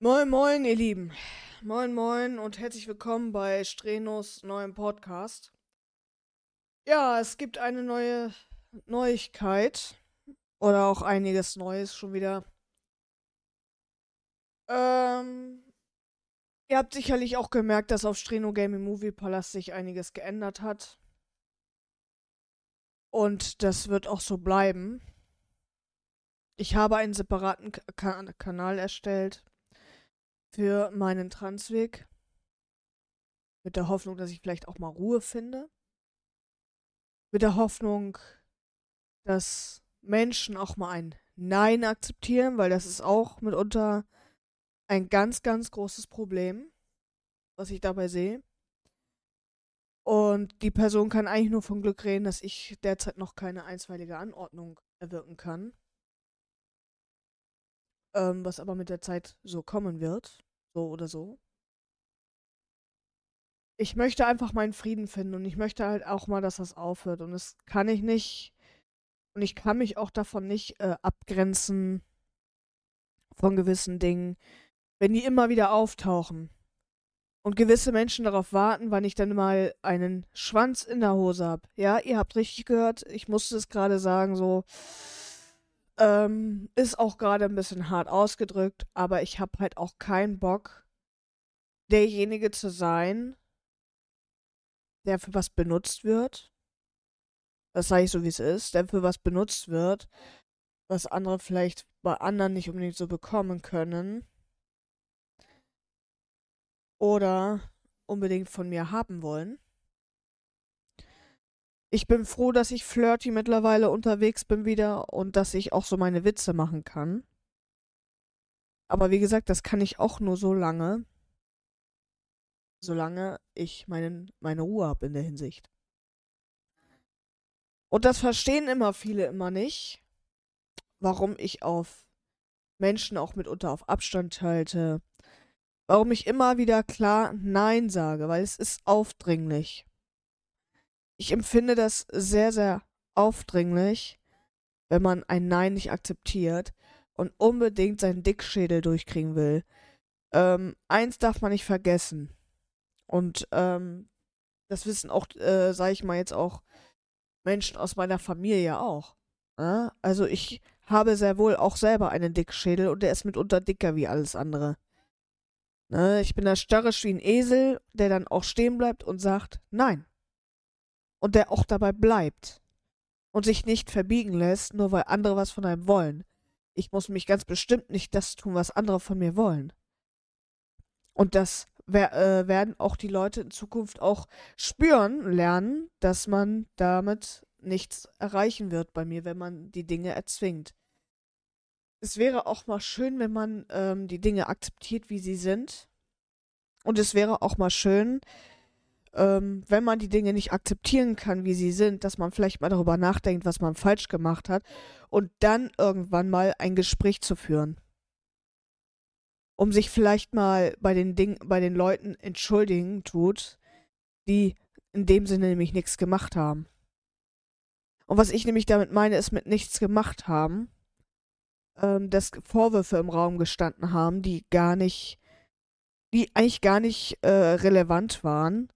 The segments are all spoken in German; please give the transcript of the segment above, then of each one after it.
Moin, moin, ihr Lieben. Moin, moin und herzlich willkommen bei Strenos neuem Podcast. Ja, es gibt eine neue Neuigkeit. Oder auch einiges Neues schon wieder. Ähm, ihr habt sicherlich auch gemerkt, dass auf Streno Gaming Movie Palast sich einiges geändert hat. Und das wird auch so bleiben. Ich habe einen separaten Ka Kanal erstellt für meinen Transweg. Mit der Hoffnung, dass ich vielleicht auch mal Ruhe finde. Mit der Hoffnung, dass Menschen auch mal ein Nein akzeptieren, weil das ist auch mitunter ein ganz, ganz großes Problem, was ich dabei sehe. Und die Person kann eigentlich nur von Glück reden, dass ich derzeit noch keine einstweilige Anordnung erwirken kann. Ähm, was aber mit der Zeit so kommen wird. So oder so. Ich möchte einfach meinen Frieden finden und ich möchte halt auch mal, dass das aufhört. Und das kann ich nicht. Und ich kann mich auch davon nicht äh, abgrenzen von gewissen Dingen, wenn die immer wieder auftauchen. Und gewisse Menschen darauf warten, wann ich dann mal einen Schwanz in der Hose habe. Ja, ihr habt richtig gehört, ich musste es gerade sagen, so. Ähm, ist auch gerade ein bisschen hart ausgedrückt, aber ich habe halt auch keinen Bock, derjenige zu sein, der für was benutzt wird. Das sage ich so, wie es ist, der für was benutzt wird, was andere vielleicht bei anderen nicht unbedingt so bekommen können. Oder unbedingt von mir haben wollen. Ich bin froh, dass ich flirty mittlerweile unterwegs bin wieder und dass ich auch so meine Witze machen kann. Aber wie gesagt, das kann ich auch nur so lange, solange ich meinen, meine Ruhe habe in der Hinsicht. Und das verstehen immer viele immer nicht, warum ich auf Menschen auch mitunter auf Abstand halte, warum ich immer wieder klar Nein sage, weil es ist aufdringlich ich empfinde das sehr, sehr aufdringlich, wenn man ein Nein nicht akzeptiert und unbedingt seinen Dickschädel durchkriegen will. Ähm, eins darf man nicht vergessen. Und ähm, das wissen auch, äh, sage ich mal jetzt auch, Menschen aus meiner Familie auch. Ja? Also ich habe sehr wohl auch selber einen Dickschädel und der ist mitunter dicker wie alles andere. Ne? Ich bin da starrisch wie ein Esel, der dann auch stehen bleibt und sagt, nein und der auch dabei bleibt und sich nicht verbiegen lässt, nur weil andere was von einem wollen. Ich muss mich ganz bestimmt nicht das tun, was andere von mir wollen. Und das äh, werden auch die Leute in Zukunft auch spüren, lernen, dass man damit nichts erreichen wird bei mir, wenn man die Dinge erzwingt. Es wäre auch mal schön, wenn man ähm, die Dinge akzeptiert, wie sie sind. Und es wäre auch mal schön, ähm, wenn man die Dinge nicht akzeptieren kann, wie sie sind, dass man vielleicht mal darüber nachdenkt, was man falsch gemacht hat und dann irgendwann mal ein Gespräch zu führen. Um sich vielleicht mal bei den Ding, bei den Leuten entschuldigen tut, die in dem Sinne nämlich nichts gemacht haben. Und was ich nämlich damit meine, ist mit nichts gemacht haben, ähm, dass Vorwürfe im Raum gestanden haben, die gar nicht, die eigentlich gar nicht äh, relevant waren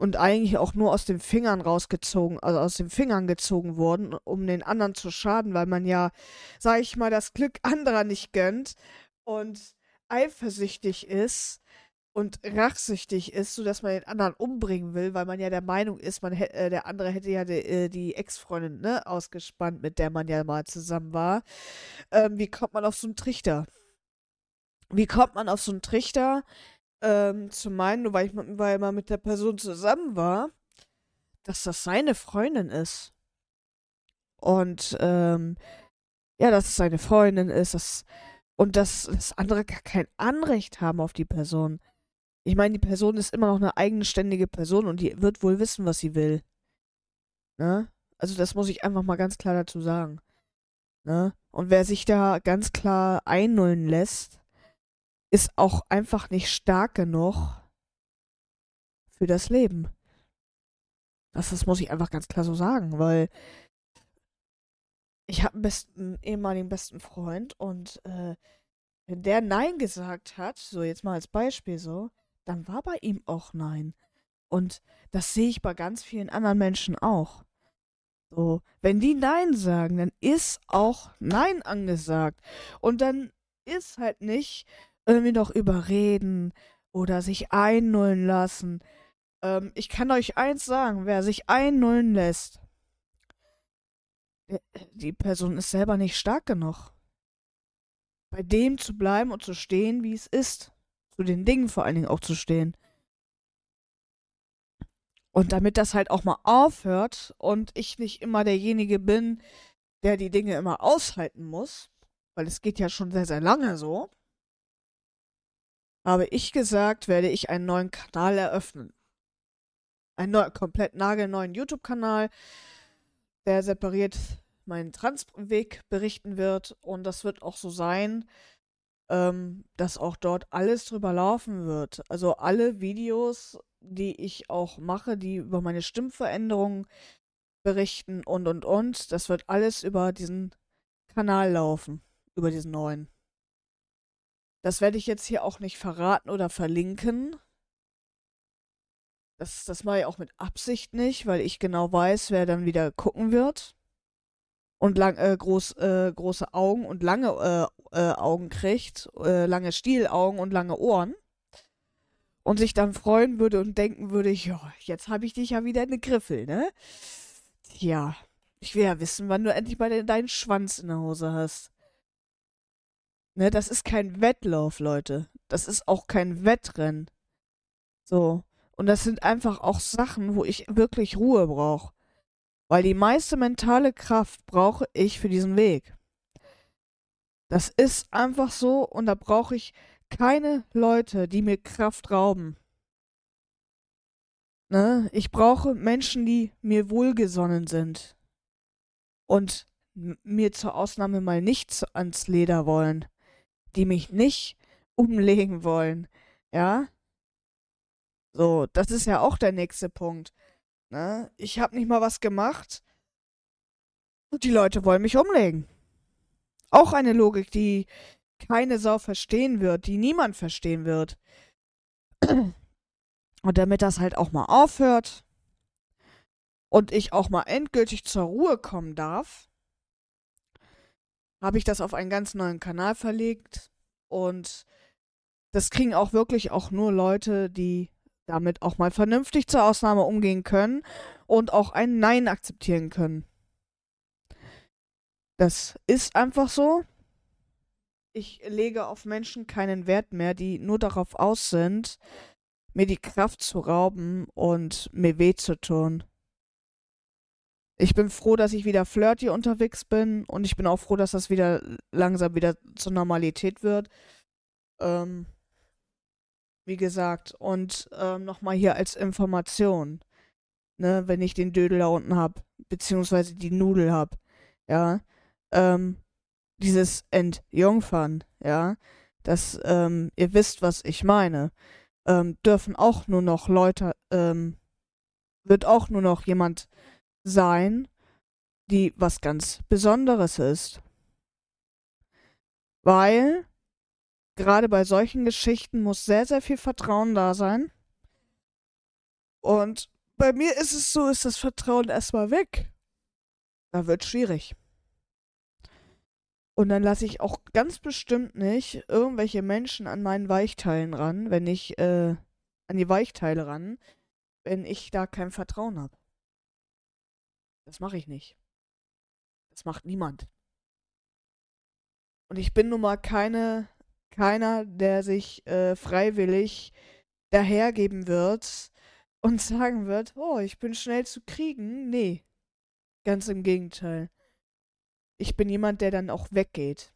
und eigentlich auch nur aus den Fingern rausgezogen, also aus den Fingern gezogen wurden, um den anderen zu schaden, weil man ja, sag ich mal, das Glück anderer nicht gönnt und eifersüchtig ist und rachsüchtig ist, sodass man den anderen umbringen will, weil man ja der Meinung ist, man äh, der andere hätte ja die, äh, die Ex-Freundin ne, ausgespannt, mit der man ja mal zusammen war. Ähm, wie kommt man auf so einen Trichter? Wie kommt man auf so einen Trichter? Ähm, zu meinen, nur weil ich weil mal mit der Person zusammen war, dass das seine Freundin ist. Und ähm, ja, dass es seine Freundin ist, dass, und dass, dass andere gar kein Anrecht haben auf die Person. Ich meine, die Person ist immer noch eine eigenständige Person und die wird wohl wissen, was sie will. Ne? Also das muss ich einfach mal ganz klar dazu sagen. Ne? Und wer sich da ganz klar einnullen lässt, ist auch einfach nicht stark genug für das Leben. Das, das muss ich einfach ganz klar so sagen, weil ich habe einen besten, ehemaligen besten Freund und äh, wenn der Nein gesagt hat, so jetzt mal als Beispiel so, dann war bei ihm auch Nein. Und das sehe ich bei ganz vielen anderen Menschen auch. So, wenn die Nein sagen, dann ist auch Nein angesagt. Und dann ist halt nicht irgendwie noch überreden oder sich einnullen lassen. Ähm, ich kann euch eins sagen, wer sich einnullen lässt, die Person ist selber nicht stark genug. Bei dem zu bleiben und zu stehen, wie es ist. Zu den Dingen vor allen Dingen auch zu stehen. Und damit das halt auch mal aufhört und ich nicht immer derjenige bin, der die Dinge immer aushalten muss, weil es geht ja schon sehr, sehr lange so, habe ich gesagt, werde ich einen neuen Kanal eröffnen. Einen neu, komplett nagelneuen YouTube-Kanal, der separiert meinen Transweg berichten wird. Und das wird auch so sein, ähm, dass auch dort alles drüber laufen wird. Also alle Videos, die ich auch mache, die über meine Stimmveränderungen berichten und und und, das wird alles über diesen Kanal laufen, über diesen neuen. Das werde ich jetzt hier auch nicht verraten oder verlinken. Das, das mache ich auch mit Absicht nicht, weil ich genau weiß, wer dann wieder gucken wird. Und lang, äh, groß, äh, große Augen und lange äh, äh Augen kriegt, äh, lange Stielaugen und lange Ohren. Und sich dann freuen würde und denken würde, ja, jetzt habe ich dich ja wieder in den Griffel, ne? Tja, ich will ja wissen, wann du endlich mal deinen Schwanz in der Hose hast. Ne, das ist kein Wettlauf, Leute. Das ist auch kein Wettrennen. So. Und das sind einfach auch Sachen, wo ich wirklich Ruhe brauche. Weil die meiste mentale Kraft brauche ich für diesen Weg. Das ist einfach so und da brauche ich keine Leute, die mir Kraft rauben. Ne? Ich brauche Menschen, die mir wohlgesonnen sind und mir zur Ausnahme mal nichts ans Leder wollen, die mich nicht umlegen wollen, ja? So, das ist ja auch der nächste Punkt. Ne? Ich habe nicht mal was gemacht und die Leute wollen mich umlegen. Auch eine Logik, die keine Sau verstehen wird, die niemand verstehen wird. Und damit das halt auch mal aufhört und ich auch mal endgültig zur Ruhe kommen darf, habe ich das auf einen ganz neuen Kanal verlegt und das kriegen auch wirklich auch nur Leute, die damit auch mal vernünftig zur Ausnahme umgehen können und auch ein Nein akzeptieren können. Das ist einfach so. Ich lege auf Menschen keinen Wert mehr, die nur darauf aus sind, mir die Kraft zu rauben und mir weh zu tun. Ich bin froh, dass ich wieder flirty unterwegs bin und ich bin auch froh, dass das wieder langsam wieder zur Normalität wird. Ähm, wie gesagt, und ähm, nochmal hier als Information, ne, wenn ich den Dödel da unten hab, beziehungsweise die Nudel hab, ja, ähm, dieses Entjungfern, ja, dass ähm, ihr wisst, was ich meine, ähm, dürfen auch nur noch Leute, ähm, wird auch nur noch jemand sein, die was ganz Besonderes ist. Weil gerade bei solchen Geschichten muss sehr, sehr viel Vertrauen da sein. Und bei mir ist es so, ist das Vertrauen erstmal weg. Da wird schwierig. Und dann lasse ich auch ganz bestimmt nicht irgendwelche Menschen an meinen Weichteilen ran, wenn ich, äh, an die Weichteile ran, wenn ich da kein Vertrauen habe. Das mache ich nicht. Das macht niemand. Und ich bin nun mal keine keiner, der sich äh, freiwillig dahergeben wird und sagen wird, oh, ich bin schnell zu kriegen. Nee, ganz im Gegenteil. Ich bin jemand, der dann auch weggeht.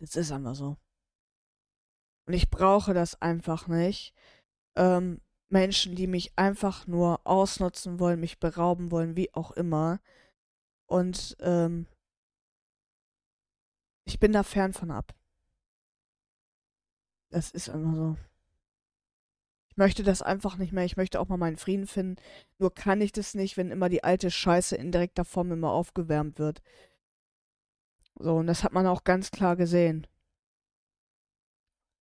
Das ist einfach so. Und ich brauche das einfach nicht. Ähm, Menschen, die mich einfach nur ausnutzen wollen, mich berauben wollen, wie auch immer. Und ähm, ich bin da fern von ab. Das ist immer so. Ich möchte das einfach nicht mehr. Ich möchte auch mal meinen Frieden finden. Nur kann ich das nicht, wenn immer die alte Scheiße in direkter Form immer aufgewärmt wird. So, und das hat man auch ganz klar gesehen.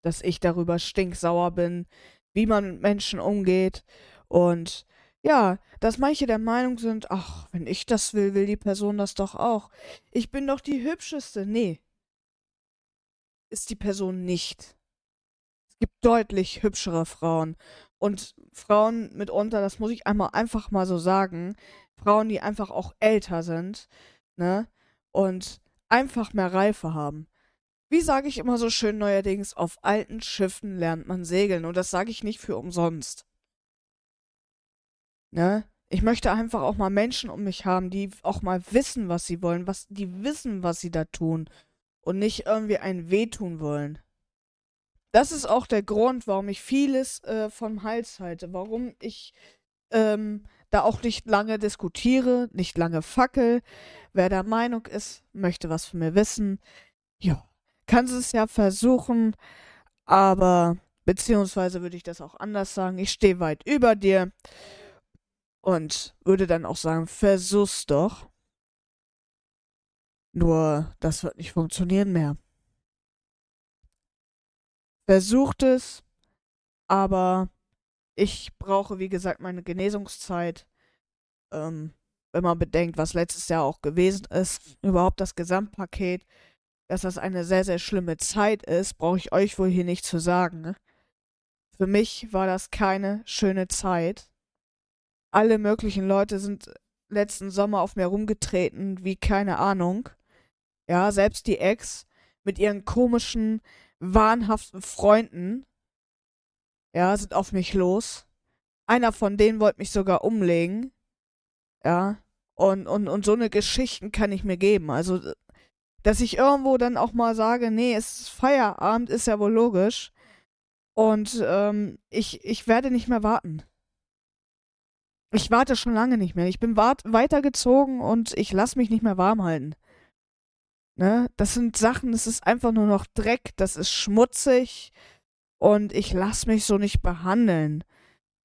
dass ich darüber stinksauer bin, wie man mit Menschen umgeht und ja, dass manche der Meinung sind, ach, wenn ich das will, will die Person das doch auch. Ich bin doch die hübscheste. Nee. Ist die Person nicht. Es gibt deutlich hübschere Frauen. Und Frauen mitunter, das muss ich einmal einfach mal so sagen, Frauen, die einfach auch älter sind, ne? Und einfach mehr Reife haben. Wie sage ich immer so schön neuerdings, auf alten Schiffen lernt man segeln. Und das sage ich nicht für umsonst. Ne? Ich möchte einfach auch mal Menschen um mich haben, die auch mal wissen, was sie wollen, was, die wissen, was sie da tun. Und nicht irgendwie ein Wehtun wollen. Das ist auch der Grund, warum ich vieles äh, vom Hals halte. Warum ich ähm, da auch nicht lange diskutiere, nicht lange fackel. Wer der Meinung ist, möchte was von mir wissen, ja, kann es ja versuchen, aber beziehungsweise würde ich das auch anders sagen. Ich stehe weit über dir und würde dann auch sagen, versuch's doch. Nur, das wird nicht funktionieren mehr. Versucht es, aber ich brauche, wie gesagt, meine Genesungszeit. Ähm, wenn man bedenkt, was letztes Jahr auch gewesen ist, überhaupt das Gesamtpaket, dass das eine sehr, sehr schlimme Zeit ist, brauche ich euch wohl hier nicht zu sagen. Ne? Für mich war das keine schöne Zeit. Alle möglichen Leute sind letzten Sommer auf mir rumgetreten, wie keine Ahnung. Ja, selbst die Ex mit ihren komischen, wahnhaften Freunden, ja, sind auf mich los. Einer von denen wollte mich sogar umlegen. Ja, und, und, und so eine Geschichten kann ich mir geben. Also, dass ich irgendwo dann auch mal sage, nee, es ist Feierabend, ist ja wohl logisch. Und ähm, ich, ich werde nicht mehr warten. Ich warte schon lange nicht mehr. Ich bin weitergezogen und ich lasse mich nicht mehr warm halten. Ne? Das sind Sachen, das ist einfach nur noch Dreck, das ist schmutzig und ich lasse mich so nicht behandeln.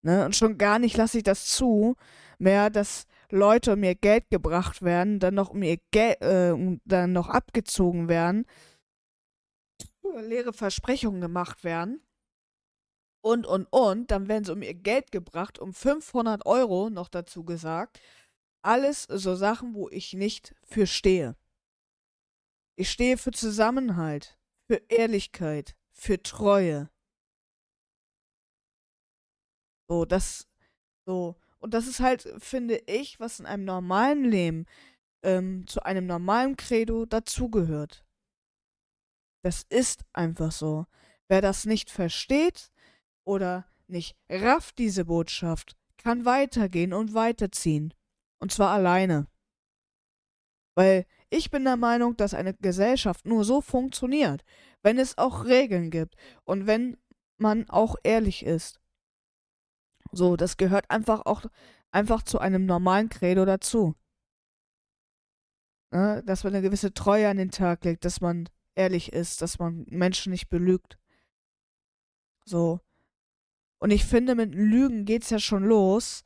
Ne? Und schon gar nicht lasse ich das zu, mehr, dass Leute mir Geld gebracht werden, dann noch mir Geld, äh, dann noch abgezogen werden, leere Versprechungen gemacht werden und, und, und, dann werden sie um ihr Geld gebracht, um 500 Euro noch dazu gesagt. Alles so Sachen, wo ich nicht für stehe. Ich stehe für Zusammenhalt, für Ehrlichkeit, für Treue. So, das, so. Und das ist halt, finde ich, was in einem normalen Leben ähm, zu einem normalen Credo dazugehört. Das ist einfach so. Wer das nicht versteht, oder nicht rafft diese Botschaft, kann weitergehen und weiterziehen. Und zwar alleine. Weil ich bin der Meinung, dass eine Gesellschaft nur so funktioniert, wenn es auch Regeln gibt und wenn man auch ehrlich ist. So, das gehört einfach auch einfach zu einem normalen Credo dazu. Ja, dass man eine gewisse Treue an den Tag legt, dass man ehrlich ist, dass man Menschen nicht belügt. So. Und ich finde, mit Lügen geht's ja schon los,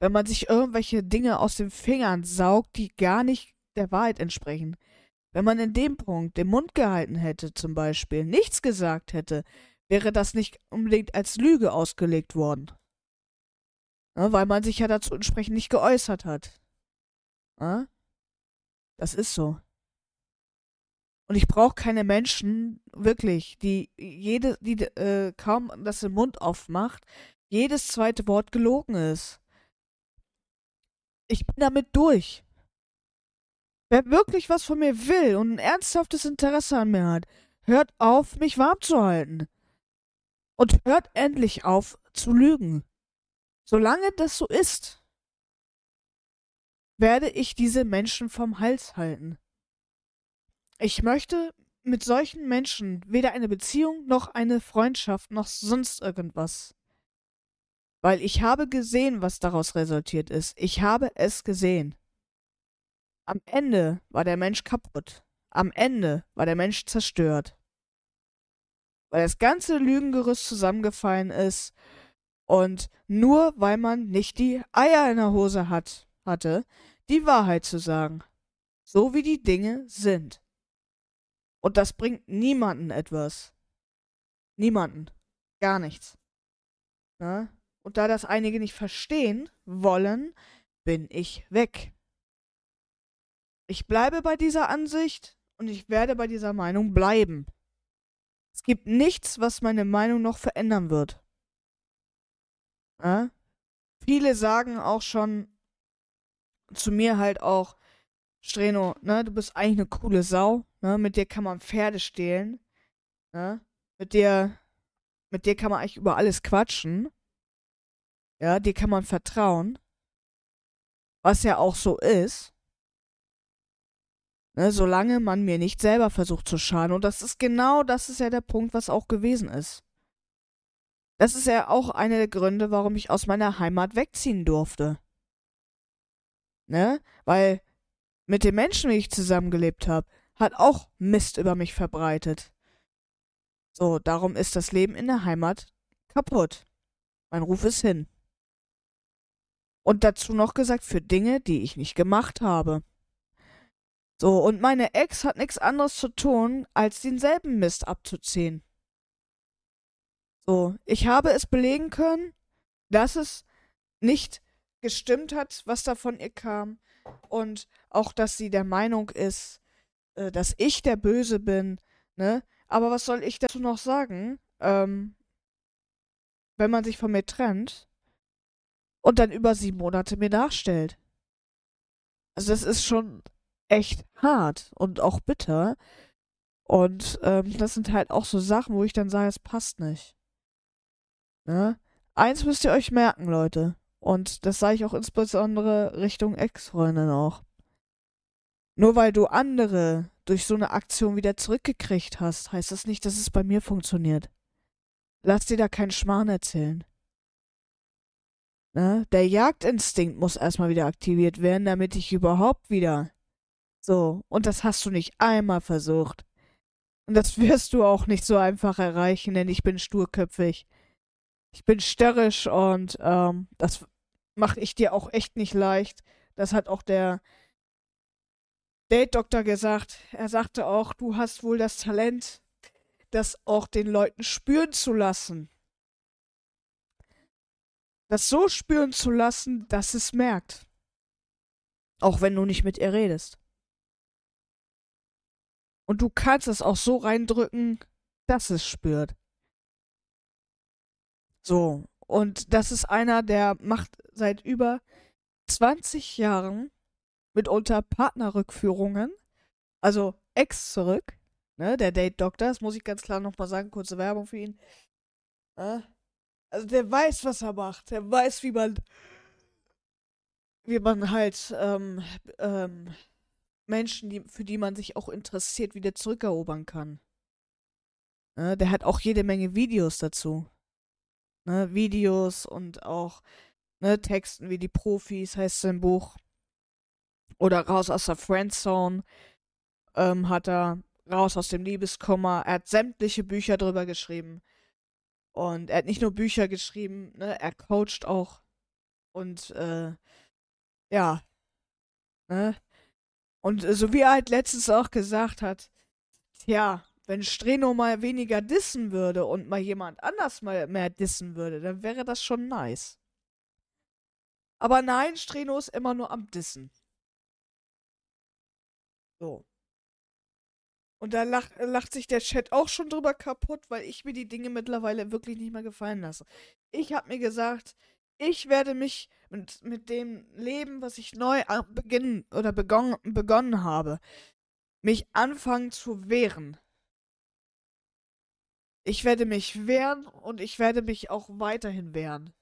wenn man sich irgendwelche Dinge aus den Fingern saugt, die gar nicht der Wahrheit entsprechen. Wenn man in dem Punkt den Mund gehalten hätte, zum Beispiel, nichts gesagt hätte, wäre das nicht unbedingt als Lüge ausgelegt worden. Ja, weil man sich ja dazu entsprechend nicht geäußert hat. Ja? Das ist so. Und ich brauche keine Menschen, wirklich, die jede, die äh, kaum das im Mund aufmacht, jedes zweite Wort gelogen ist. Ich bin damit durch. Wer wirklich was von mir will und ein ernsthaftes Interesse an mir hat, hört auf, mich warm zu halten. Und hört endlich auf zu lügen. Solange das so ist, werde ich diese Menschen vom Hals halten. Ich möchte mit solchen Menschen weder eine Beziehung noch eine Freundschaft noch sonst irgendwas. Weil ich habe gesehen, was daraus resultiert ist. Ich habe es gesehen. Am Ende war der Mensch kaputt. Am Ende war der Mensch zerstört. Weil das ganze Lügengerüst zusammengefallen ist und nur weil man nicht die Eier in der Hose hat, hatte, die Wahrheit zu sagen. So wie die Dinge sind. Und das bringt niemanden etwas. Niemanden. Gar nichts. Ne? Und da das einige nicht verstehen wollen, bin ich weg. Ich bleibe bei dieser Ansicht und ich werde bei dieser Meinung bleiben. Es gibt nichts, was meine Meinung noch verändern wird. Ja? Viele sagen auch schon zu mir halt auch, Streno, ne, du bist eigentlich eine coole Sau, ne, mit dir kann man Pferde stehlen, ne, mit dir, mit dir kann man eigentlich über alles quatschen, ja, dir kann man vertrauen, was ja auch so ist, ne, solange man mir nicht selber versucht zu schaden, und das ist genau, das ist ja der Punkt, was auch gewesen ist. Das ist ja auch einer der Gründe, warum ich aus meiner Heimat wegziehen durfte. Ne? Weil mit den Menschen, wie ich zusammengelebt habe, hat auch Mist über mich verbreitet. So, darum ist das Leben in der Heimat kaputt. Mein Ruf ist hin. Und dazu noch gesagt, für Dinge, die ich nicht gemacht habe. So, und meine Ex hat nichts anderes zu tun, als denselben Mist abzuziehen. So, ich habe es belegen können, dass es nicht gestimmt hat, was da von ihr kam. Und auch, dass sie der Meinung ist, äh, dass ich der Böse bin, ne? Aber was soll ich dazu noch sagen? Ähm, wenn man sich von mir trennt und dann über sieben Monate mir nachstellt. Also das ist schon echt hart und auch bitter. Und ähm, das sind halt auch so Sachen, wo ich dann sage, es passt nicht. Ne? Eins müsst ihr euch merken, Leute. Und das sage ich auch insbesondere Richtung Ex-Freundin auch. Nur weil du andere durch so eine Aktion wieder zurückgekriegt hast, heißt das nicht, dass es bei mir funktioniert. Lass dir da keinen Schmarrn erzählen. Ne? Der Jagdinstinkt muss erstmal wieder aktiviert werden, damit ich überhaupt wieder. So, und das hast du nicht einmal versucht. Und das wirst du auch nicht so einfach erreichen, denn ich bin sturköpfig. Ich bin störrisch und ähm, das mache ich dir auch echt nicht leicht. Das hat auch der Date-Doktor gesagt. Er sagte auch, du hast wohl das Talent, das auch den Leuten spüren zu lassen. Das so spüren zu lassen, dass es merkt. Auch wenn du nicht mit ihr redest. Und du kannst es auch so reindrücken, dass es spürt. So, und das ist einer, der macht seit über 20 Jahren mitunter Partnerrückführungen, also Ex zurück, ne, der Date Doktor, das muss ich ganz klar nochmal sagen, kurze Werbung für ihn. Ne? Also der weiß, was er macht, der weiß, wie man, wie man halt ähm, ähm, Menschen, die, für die man sich auch interessiert, wieder zurückerobern kann. Ne, der hat auch jede Menge Videos dazu ne, Videos und auch ne, Texten wie die Profis, heißt sein Buch. Oder Raus aus der Friendzone ähm, hat er, Raus aus dem Liebeskummer. Er hat sämtliche Bücher drüber geschrieben. Und er hat nicht nur Bücher geschrieben, ne, er coacht auch. Und äh, ja. Ne? Und äh, so wie er halt letztens auch gesagt hat, ja, wenn Streno mal weniger dissen würde und mal jemand anders mal mehr dissen würde, dann wäre das schon nice. Aber nein, Streno ist immer nur am Dissen. So. Und da lacht, lacht sich der Chat auch schon drüber kaputt, weil ich mir die Dinge mittlerweile wirklich nicht mehr gefallen lasse. Ich habe mir gesagt, ich werde mich mit, mit dem Leben, was ich neu beginnen oder begonnen, begonnen habe, mich anfangen zu wehren. Ich werde mich wehren und ich werde mich auch weiterhin wehren.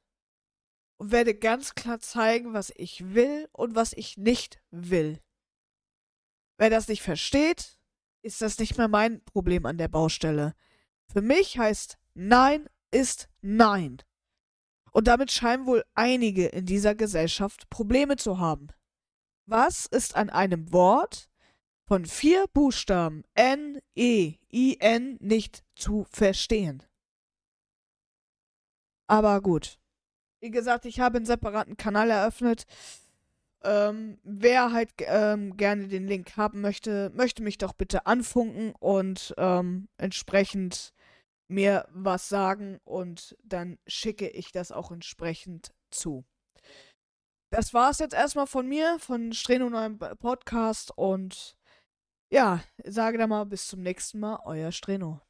Und werde ganz klar zeigen, was ich will und was ich nicht will. Wer das nicht versteht, ist das nicht mehr mein Problem an der Baustelle. Für mich heißt Nein ist Nein. Und damit scheinen wohl einige in dieser Gesellschaft Probleme zu haben. Was ist an einem Wort, von vier Buchstaben N, E, I, N nicht zu verstehen. Aber gut. Wie gesagt, ich habe einen separaten Kanal eröffnet. Ähm, wer halt ähm, gerne den Link haben möchte, möchte mich doch bitte anfunken und ähm, entsprechend mir was sagen und dann schicke ich das auch entsprechend zu. Das war es jetzt erstmal von mir, von Streno neuen Podcast und ja, sage da mal bis zum nächsten Mal, euer Streno.